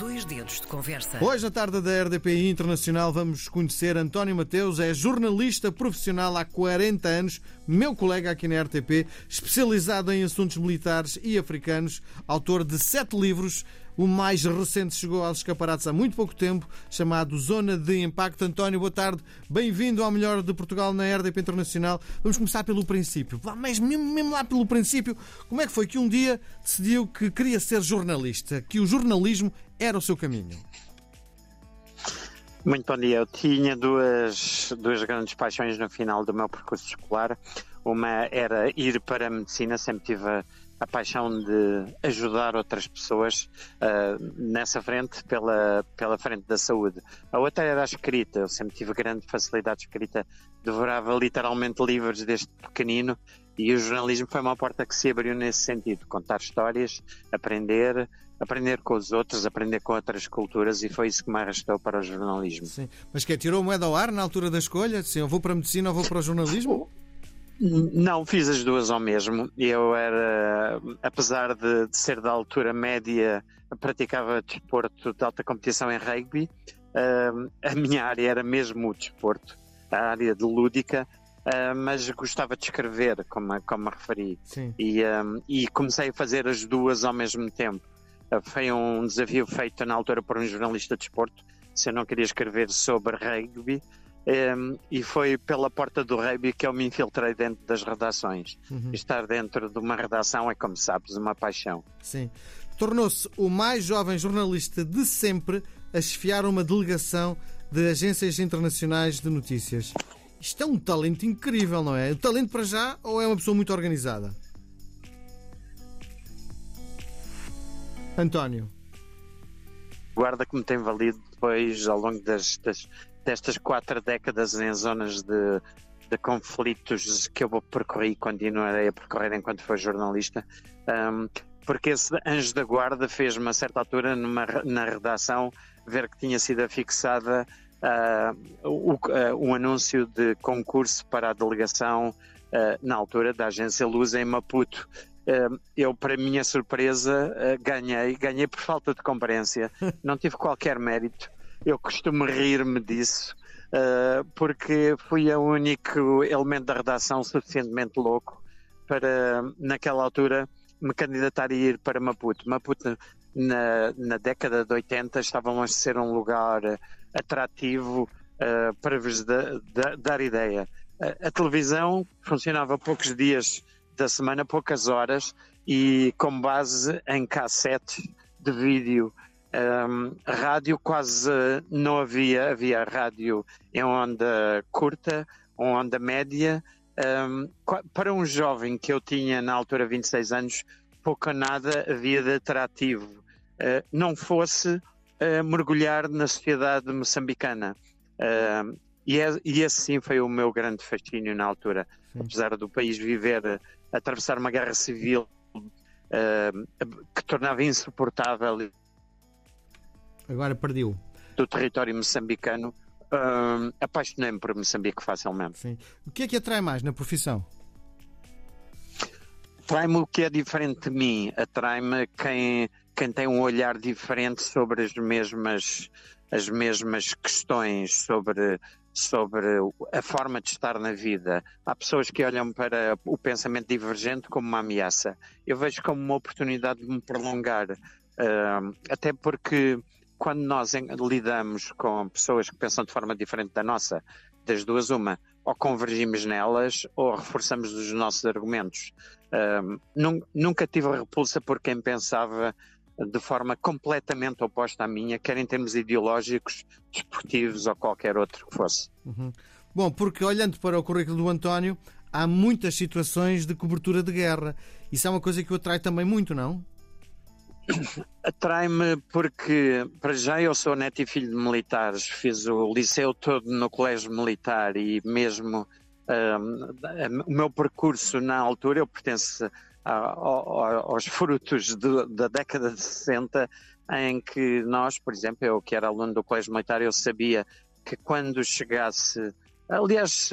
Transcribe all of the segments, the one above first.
Dois dedos de conversa. Hoje, à tarde da RDPI Internacional, vamos conhecer António Mateus. É jornalista profissional há 40 anos, meu colega aqui na RTP, especializado em assuntos militares e africanos, autor de sete livros. O mais recente chegou aos escaparates há muito pouco tempo, chamado Zona de Impacto. António, boa tarde. Bem-vindo ao melhor de Portugal na RDP Internacional. Vamos começar pelo princípio. Mas mesmo, mesmo lá pelo princípio, como é que foi que um dia decidiu que queria ser jornalista, que o jornalismo era o seu caminho? Muito bom dia. Eu tinha duas, duas grandes paixões no final do meu percurso escolar. Uma era ir para a medicina, sempre tive a, paixão de ajudar outras pessoas uh, nessa frente, pela, pela frente da saúde. A outra era a escrita. Eu sempre tive grande facilidade de escrita, devorava literalmente livros desde pequenino e o jornalismo foi uma porta que se abriu nesse sentido, contar histórias, aprender, aprender com os outros, aprender com outras culturas e foi isso que me arrastou para o jornalismo. Sim. Mas que tirou moeda ao ar na altura da escolha? Sim, eu vou para a medicina ou vou para o jornalismo? Não, fiz as duas ao mesmo. Eu era, apesar de, de ser da altura média, praticava desporto de alta competição em rugby. Uh, a minha área era mesmo o desporto, a área de lúdica, uh, mas gostava de escrever, como, como me referi. E, um, e comecei a fazer as duas ao mesmo tempo. Foi um desafio feito na altura por um jornalista de desporto. Se eu não queria escrever sobre rugby, um, e foi pela porta do rugby que eu me infiltrei dentro das redações. Uhum. Estar dentro de uma redação é, como sabes, uma paixão. Sim. Tornou-se o mais jovem jornalista de sempre a chefiar uma delegação de agências internacionais de notícias. Isto é um talento incrível, não é? O talento para já ou é uma pessoa muito organizada? António. Guarda que me tem valido depois, ao longo das, das, destas quatro décadas, em zonas de, de conflitos que eu percorri e continuarei a percorrer enquanto for jornalista. Um, porque esse anjo da guarda fez-me a certa altura numa, na redação ver que tinha sido afixada uh, o, uh, um anúncio de concurso para a delegação uh, na altura da agência Luz em Maputo eu, para minha surpresa, ah, ganhei. Ganhei por falta de comparência. Não tive qualquer mérito. Eu costumo rir-me disso, ah, porque fui o único elemento da redação suficientemente louco para, naquela altura, me candidatar a ir para Maputo. Maputo, na, na década de 80, estava longe de ser um lugar atrativo uh, para vos da, da, dar ideia. A, a televisão funcionava poucos dias da semana, poucas horas, e com base em cassete de vídeo. Um, rádio quase não havia, havia rádio em onda curta, onda média. Um, para um jovem que eu tinha na altura 26 anos, pouco ou nada havia de atrativo. Uh, não fosse uh, mergulhar na sociedade moçambicana. Uh, e, é, e esse sim foi o meu grande fascínio na altura. Sim. Apesar do país viver atravessar uma guerra civil uh, que tornava insuportável. Agora perdeu. Do território moçambicano, uh, apaixonei-me por Moçambique facilmente. Sim. O que é que atrai mais na profissão? Atrai-me o que é diferente de mim, atrai-me quem, quem tem um olhar diferente sobre as mesmas, as mesmas questões, sobre sobre a forma de estar na vida. Há pessoas que olham para o pensamento divergente como uma ameaça. Eu vejo como uma oportunidade de me prolongar, uh, até porque quando nós lidamos com pessoas que pensam de forma diferente da nossa, das duas uma, ou convergimos nelas ou reforçamos os nossos argumentos. Uh, nunca tive repulsa por quem pensava de forma completamente oposta à minha, quer em termos ideológicos, desportivos ou qualquer outro que fosse. Uhum. Bom, porque olhando para o currículo do António, há muitas situações de cobertura de guerra. Isso é uma coisa que o atrai também muito, não? Atrai-me porque, para já, eu sou neto e filho de militares. Fiz o liceu todo no colégio militar e mesmo um, o meu percurso na altura, eu pertenço aos frutos de, da década de 60, em que nós, por exemplo, eu que era aluno do Colégio Militar, eu sabia que quando chegasse. Aliás,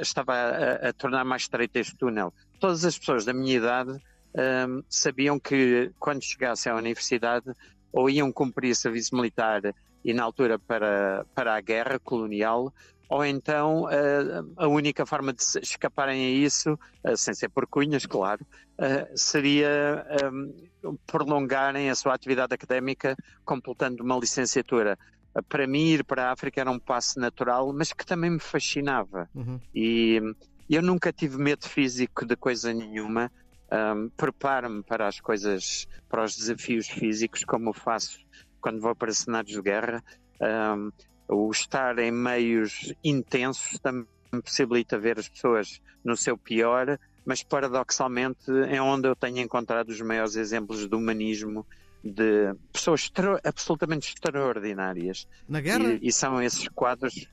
estava a, a tornar mais estreito este túnel. Todas as pessoas da minha idade um, sabiam que quando chegasse à universidade ou iam cumprir serviço militar e na altura para, para a guerra colonial, ou então uh, a única forma de escaparem a isso, uh, sem ser por cunhas, claro, uh, seria um, prolongarem a sua atividade académica completando uma licenciatura. para mim, ir para a África era um passo natural, mas que também me fascinava. Uhum. E eu nunca tive medo físico de coisa nenhuma. Um, Preparo-me para as coisas, para os desafios físicos, como faço quando vou para cenários de guerra. Um, o estar em meios intensos também possibilita ver as pessoas no seu pior, mas paradoxalmente é onde eu tenho encontrado os maiores exemplos de humanismo de pessoas absolutamente extraordinárias. Na guerra? E, e, são esses quadros.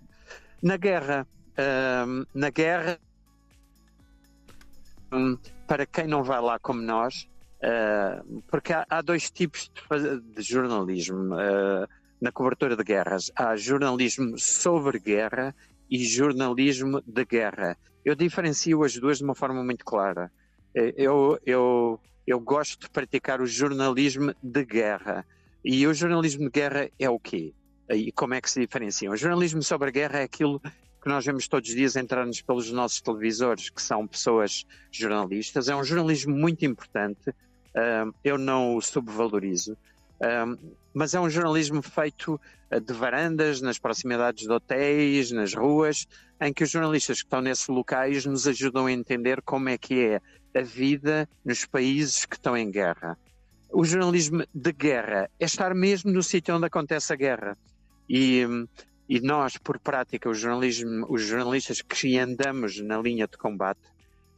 Na guerra. Uh, na guerra, para quem não vai lá como nós, uh, porque há, há, dois tipos de, de jornalismo. Uh, na cobertura de guerras. Há jornalismo sobre guerra e jornalismo de guerra. Eu diferencio as duas de uma forma muito clara. Eh, eu, eu, eu gosto de praticar o jornalismo de guerra. E o jornalismo de guerra é o quê? E como é que se diferenciam? O jornalismo sobre guerra é aquilo que nós vemos todos os dias entrar-nos pelos nossos televisores, que são pessoas jornalistas. É um jornalismo muito importante. Eu não o subvalorizo. Mas é um jornalismo feito eh, de varandas, nas proximidades de hotéis, nas ruas, em que os jornalistas que estão nesses locais nos ajudam a entender como é que é a vida nos países que estão em guerra. O jornalismo de guerra é estar mesmo no sítio onde acontece a guerra. E, e nós, por prática, os, os jornalistas que andamos na linha de combate,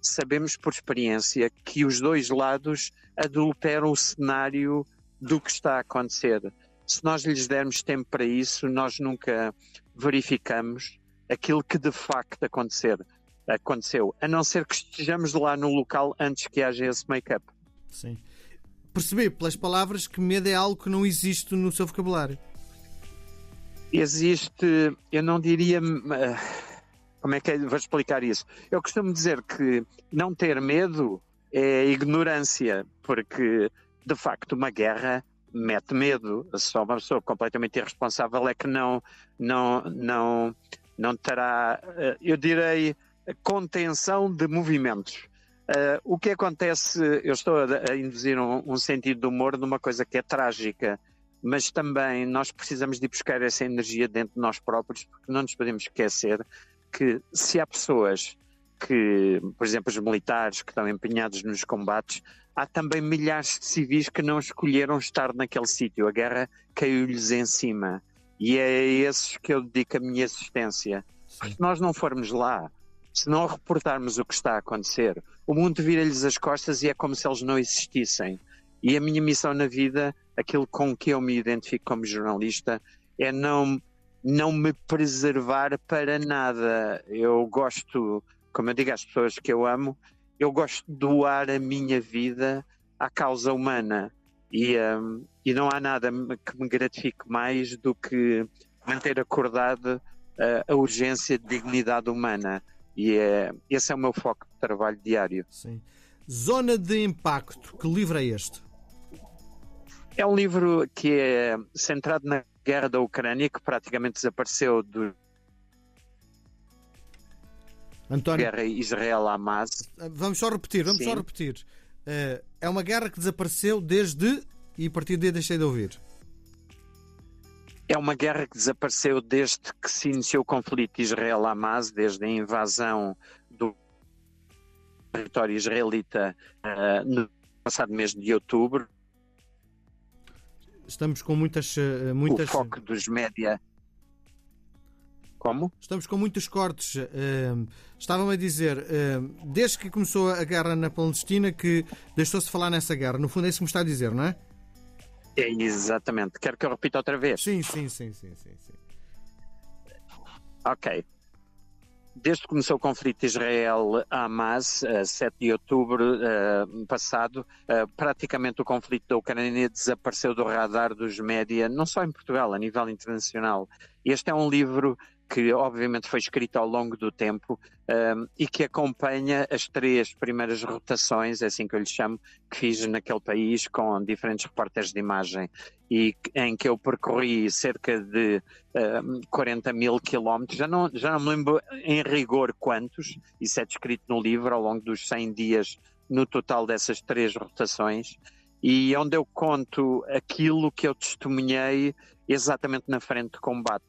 sabemos por experiência que os dois lados adulteram o cenário do que está a acontecer. Se nós lhes dermos tempo para isso, nós nunca verificamos aquilo que de facto acontecer, aconteceu, a não ser que estejamos lá no local antes que haja esse make-up. Sim. Percebi pelas palavras que medo é algo que não existe no seu vocabulário. Existe, eu não diria. Como é que é, vou explicar isso? Eu costumo dizer que não ter medo é ignorância, porque de facto, uma guerra mete medo. Só uma pessoa completamente irresponsável é que não, não, não, não terá, eh, eu direi, contenção de movimentos. Uh, o que acontece, eu estou a, a induzir um, um, sentido de humor numa coisa que é trágica, mas também nós precisamos de buscar essa energia dentro de nós próprios, porque não nos podemos esquecer que se há pessoas que, por exemplo, os militares que estão empenhados nos combates, há também milhares de civis que não escolheram estar naquele sítio. A guerra caiu-lhes em cima. E é a esses que eu dedico a minha existência. Se nós não formos lá, se não reportarmos o que está a acontecer, o mundo vira-lhes as costas e é como se eles não existissem. E a minha missão na vida, aquilo com que eu me identifico como jornalista, é não, não me preservar para nada. Eu gosto como eu digo às pessoas que eu amo, eu gosto de doar a minha vida à causa humana. E, um, e não há nada que me gratifique mais do que manter acordado uh, a urgência de dignidade humana. E é, esse é o meu foco de trabalho diário. Sim. Zona de Impacto, que livro é este? É um livro que é centrado na guerra da Ucrânia, que praticamente desapareceu do, António, guerra Israel-Hamas. Vamos só repetir, vamos Sim. só repetir. Uh, é uma guerra que desapareceu desde e a partir de deixei de ouvir. É uma guerra que desapareceu desde que se iniciou o conflito Israel-Hamas, desde a invasão do território israelita uh, no passado mês de outubro. Estamos com muitas, uh, muitas. O foco dos média como? Estamos com muitos cortes. Uh, Estava-me a dizer, uh, desde que começou a guerra na Palestina, que deixou-se falar nessa guerra. No fundo, é isso que me está a dizer, não é? É, exatamente. Quero que eu repita outra vez? Sim, sim, sim, sim, sim. sim. Ok. Desde que começou o conflito Israel-Hamas, uh, 7 de outubro uh, passado, uh, praticamente o conflito da Ucrânia desapareceu do radar dos média, não só em Portugal, a nível internacional. Este é um livro que obviamente foi escrita ao longo do tempo um, e que acompanha as três primeiras rotações, é assim que eu lhe chamo, que fiz naquele país com diferentes repórteres de imagem e em que eu percorri cerca de um, 40 mil quilómetros, já não, já não me lembro em rigor quantos, isso é descrito no livro ao longo dos 100 dias no total dessas três rotações. E onde eu conto aquilo que eu testemunhei exatamente na frente de combate,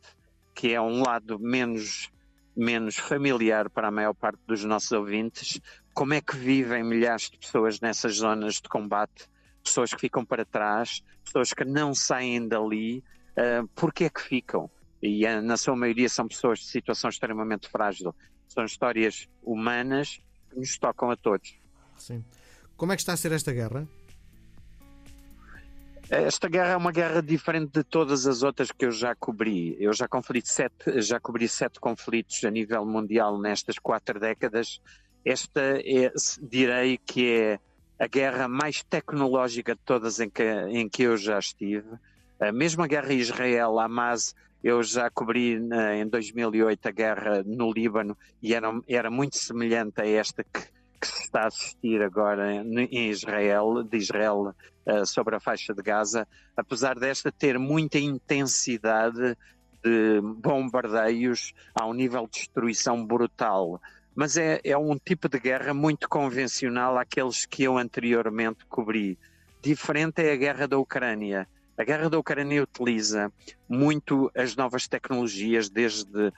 que é um lado menos menos familiar para a maior parte dos nossos ouvintes, como é que vivem milhares de pessoas nessas zonas de combate, pessoas que ficam para trás, pessoas que não saem dali, uh, porque é que ficam? E uh, na sua maioria são pessoas de situação extremamente frágil. São histórias humanas que nos tocam a todos. Sim. Como é que está a ser esta guerra? Esta guerra é uma guerra diferente de todas as outras que eu já cobri. Eu já, sete, já cobri sete conflitos a nível mundial nestas quatro décadas. Esta é, direi que é a guerra mais tecnológica de todas em que, em que eu já estive. A mesma guerra Israel-Hamas, eu já cobri em 2008 a guerra no Líbano e era, era muito semelhante a esta que, que se está a assistir agora em Israel, de Israel uh, sobre a faixa de Gaza, apesar desta ter muita intensidade de bombardeios a um nível de destruição brutal. Mas é, é um tipo de guerra muito convencional àqueles que eu anteriormente cobri. Diferente é a guerra da Ucrânia. A guerra da Ucrânia utiliza muito as novas tecnologias, desde uh,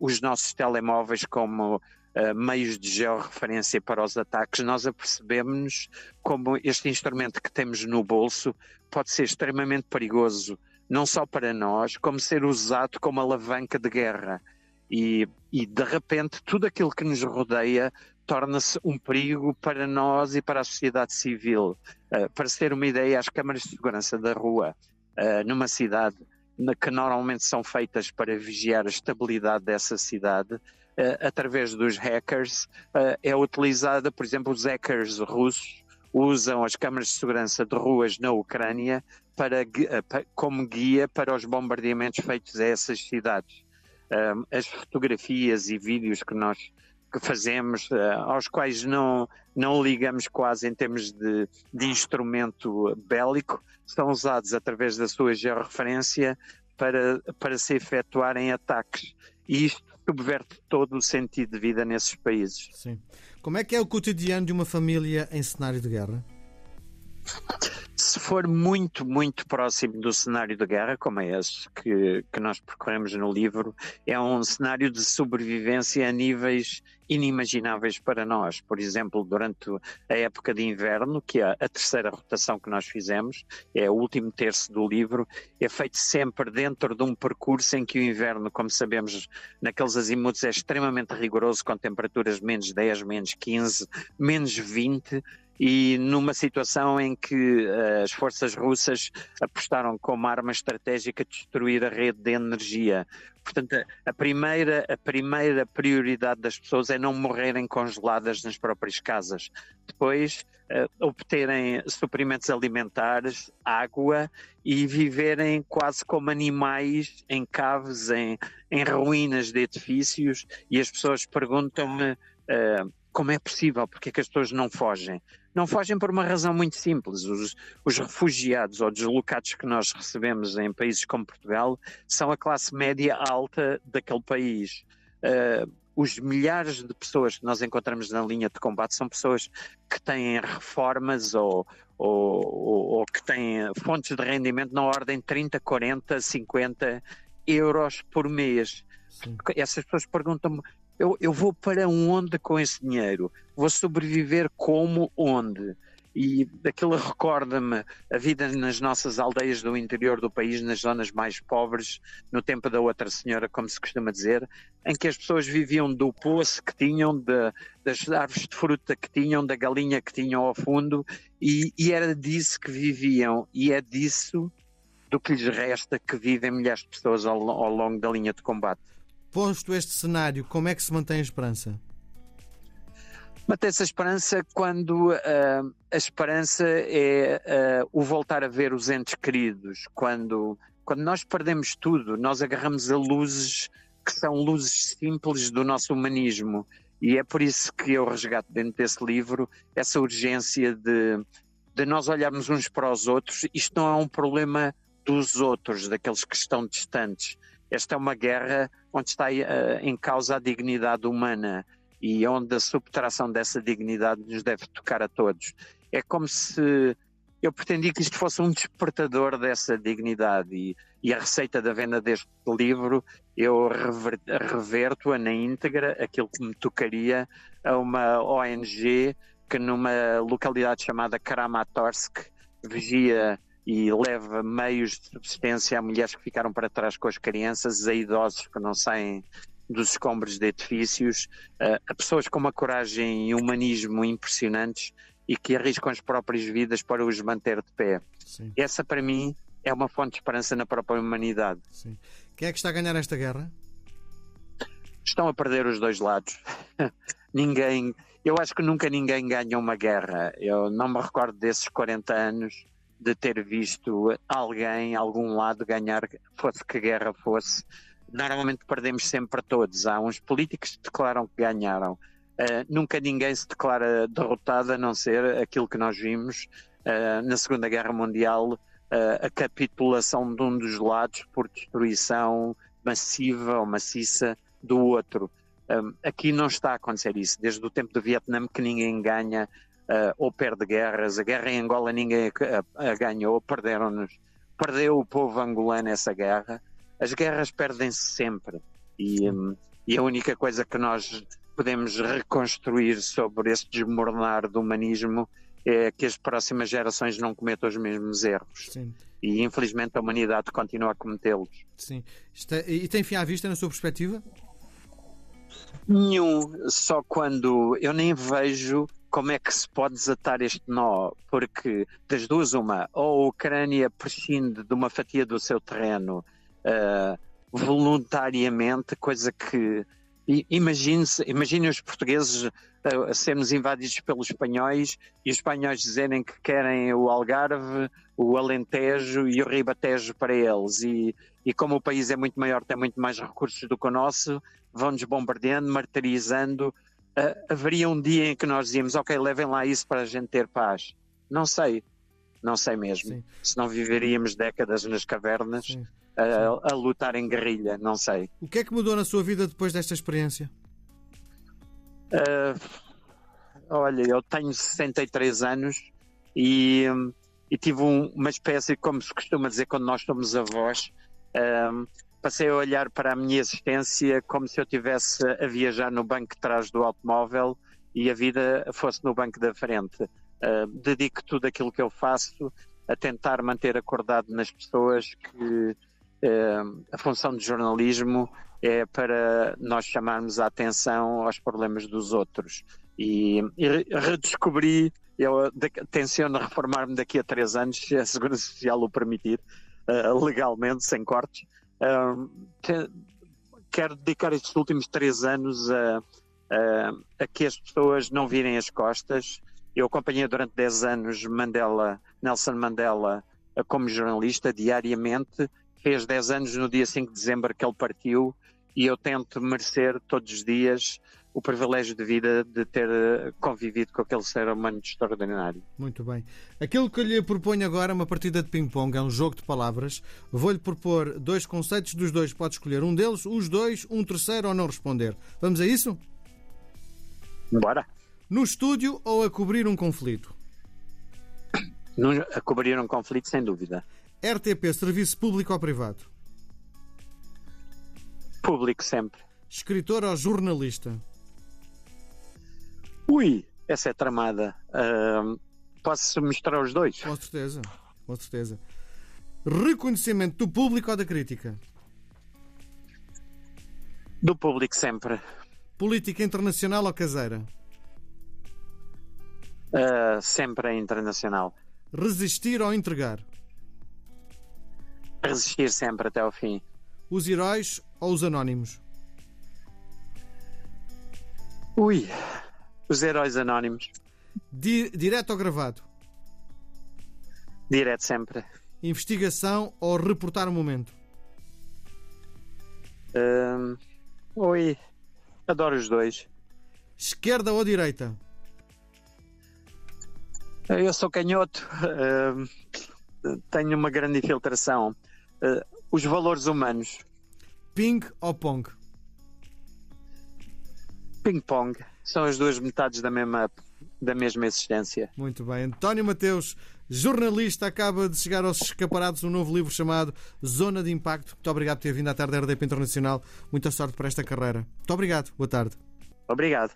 os nossos telemóveis como uh, meios de georreferência para os ataques, nós apercebemos como este instrumento que temos no bolso pode ser extremamente perigoso, não só para nós, como ser usado como alavanca de guerra. E, e de repente tudo aquilo que nos rodeia torna-se um perigo para nós e para a sociedade civil. Uh, para se ter uma ideia, as câmaras de segurança da rua, uh, numa cidade que normalmente são feitas para vigiar a estabilidade dessa cidade, através dos hackers, uh, é utilizada, por exemplo, os hackers russos usam as câmaras de segurança de ruas na Ucrânia para, uh, como guia para os bombardeamentos feitos a essas cidades. as fotografias e vídeos que nós que fazemos, aos quais não, não ligamos quase em termos de, de instrumento bélico, são usados através da sua georreferência para, para se efetuarem ataques. E isto subverte todo o sentido de vida nesses países. Sim. Como é que é o cotidiano de uma família em cenário de guerra? Se for muito, muito próximo do cenário de guerra, como é esse que, que nós percorremos no livro, é um cenário de sobrevivência a níveis inimagináveis para nós. Por exemplo, durante a época de inverno, que é a terceira rotação que nós fizemos, é o último terço do livro, é feito sempre dentro de um percurso em que o inverno, como sabemos, naqueles azimutos é extremamente rigoroso, com temperaturas menos 10, menos 15, menos 20 e numa situação em que uh, as forças russas apostaram como arma estratégica destruir a rede de energia. Portanto, a primeira, a primeira prioridade das pessoas é não morrerem congeladas nas próprias casas. Depois, uh, obterem suprimentos alimentares, água e viverem quase como animais em caves, em, em ruínas de edifícios. E as pessoas perguntam-me. Uh, como é possível? Porque é que as pessoas não fogem? Não fogem por uma razão muito simples. Os, os, refugiados ou deslocados que nós recebemos em países como Portugal são a classe média alta daquele país. Uh, os milhares de pessoas que nós encontramos na linha de combate são pessoas que têm reformas ou, ou, ou, ou que têm fontes de rendimento na ordem de 30, 40, 50 euros por mês. Sim. Essas pessoas perguntam-me eu, eu vou para onde com esse dinheiro? Vou sobreviver como onde? E aquilo recorda-me a vida nas nossas aldeias do interior do país, nas zonas mais pobres, no tempo da outra senhora, como se costuma dizer, em que as pessoas viviam do poço que tinham, de, das árvores de fruta que tinham, da galinha que tinham ao fundo, e, e era disso que viviam, e é disso do que lhes resta que vivem milhares de pessoas ao, ao longo da linha de combate. Posto este cenário, como é que se mantém a esperança? Mantém-se a esperança quando uh, a esperança é uh, o voltar a ver os entes queridos. Quando, quando nós perdemos tudo, nós agarramos a luzes que são luzes simples do nosso humanismo. E é por isso que eu resgato dentro desse livro essa urgência de, de nós olharmos uns para os outros. Isto não é um problema dos outros, daqueles que estão distantes. Esta é uma guerra onde está uh, em causa a dignidade humana e onde a subtração dessa dignidade nos deve tocar a todos. É como se eu pretendi que isto fosse um despertador dessa dignidade e, e a receita da venda deste livro eu rever, reverto-a na íntegra, aquilo que me tocaria a uma ONG que numa localidade chamada Kramatorsk vigia e leva meios de subsistência a mulheres que ficaram para trás com as crianças, a idosos que não saem dos escombros de edifícios, a pessoas com uma coragem e humanismo impressionantes e que arriscam as próprias vidas para os manter de pé. Sim. Essa, para mim, é uma fonte de esperança na própria humanidade. Sim. Quem é que está a ganhar esta guerra? Estão a perder os dois lados. ninguém. Eu acho que nunca ninguém ganha uma guerra. Eu não me recordo desses 40 anos de ter visto alguém, algum lado, ganhar, fosse que guerra fosse. Normalmente perdemos sempre todos. Há uns políticos que declaram que ganharam Uh, nunca ninguém se declara derrotado, a não ser aquilo que nós vimos uh, na Segunda Guerra Mundial, uh, a capitulação de um dos lados por destruição massiva ou maciça do outro. Um, aqui não está a acontecer isso. Desde o tempo do Vietnã que ninguém ganha ou perde guerras. A guerra em Angola ninguém a, a ganhou, perderam-nos. Perdeu o povo angolano essa guerra. As guerras perdem-se sempre. E, um, e a única coisa que nós podemos reconstruir sobre esse desmoronar do humanismo é que as próximas gerações não cometam os mesmos erros. Sim. E infelizmente a humanidade continua a cometê-los. Sim. É, e tem fim à vista na sua perspectiva? Nenhum, só quando eu nem vejo como é que se pode desatar este nó, porque das duas uma, ou a Ucrânia prescinde de uma fatia do seu terreno uh, voluntariamente, coisa que Imagine, imagine os portugueses a sermos invadidos pelos espanhóis e os espanhóis dizerem que querem o Algarve, o Alentejo e o Ribatejo para eles. E, e como o país é muito maior, tem muito mais recursos do que o nosso, vão-nos bombardeando, martirizando. Uh, haveria um dia em que nós dizíamos, ok, levem lá isso para a gente ter paz. Não sei, não sei mesmo. Sim. Se não viveríamos décadas nas cavernas. Sim a, a, lutar em guerrilha, não sei. O que é que mudou na sua vida depois desta experiência? Uh, olha, eu tenho 63 anos e, e tive um, uma espécie, como se costuma dizer quando nós somos avós, uh, passei a olhar para a minha existência como se eu estivesse a viajar no banco de trás do automóvel e a vida fosse no banco da frente. Uh, dedico tudo aquilo que eu faço a tentar manter acordado nas pessoas que a função de jornalismo é para nós chamarmos a atenção aos problemas dos outros. E, e redescobri, eu tenciono reformar-me daqui a três anos, se a Segurança Social o permitir, uh, legalmente, sem cortes. Quero dedicar estes últimos três anos a, a, a, que as pessoas não virem as costas. Eu acompanhei durante dez anos Mandela, Nelson Mandela como jornalista diariamente fez 10 anos no dia 5 de dezembro que ele partiu e eu tento merecer todos os dias o privilégio de vida de ter eh, convivido com aquele ser humano extraordinário. Muito bem. Aquilo que lhe proponho agora é uma partida de ping-pong, é um jogo de palavras. Vou-lhe propor dois conceitos, dos dois pode escolher um deles, os dois, um terceiro ou não responder. Vamos a isso? Bora. No estúdio ou a cobrir um conflito? No, a cobrir um conflito, sem dúvida. RTP, serviço público ou privado? Público sempre. Escritor ou jornalista? Ui, essa é tramada. Uh, posso mostrar os dois? Com certeza, com certeza. Reconhecimento do público ou da crítica? Do público sempre. Política internacional ou caseira? Uh, sempre internacional. Resistir ou entregar? resistir sempre até ao fim. Os heróis ou os anónimos? Ui, os heróis anónimos. Di direto ou gravado? Direto sempre. Investigação ou reportar o momento? Um, Oi, adoro os dois. Esquerda ou direita? Eu sou canhoto, uh, tenho uma grande infiltração. Uh, os valores humanos. Ping ou pong? Ping-pong. São as duas metades da mesma, da mesma existência. Muito bem. António Mateus, jornalista, acaba de chegar aos escaparados um novo livro chamado Zona de Impacto. Muito obrigado por ter vindo à tarde da RDP Internacional. Muita sorte para esta carreira. Muito obrigado. Boa tarde. Obrigado.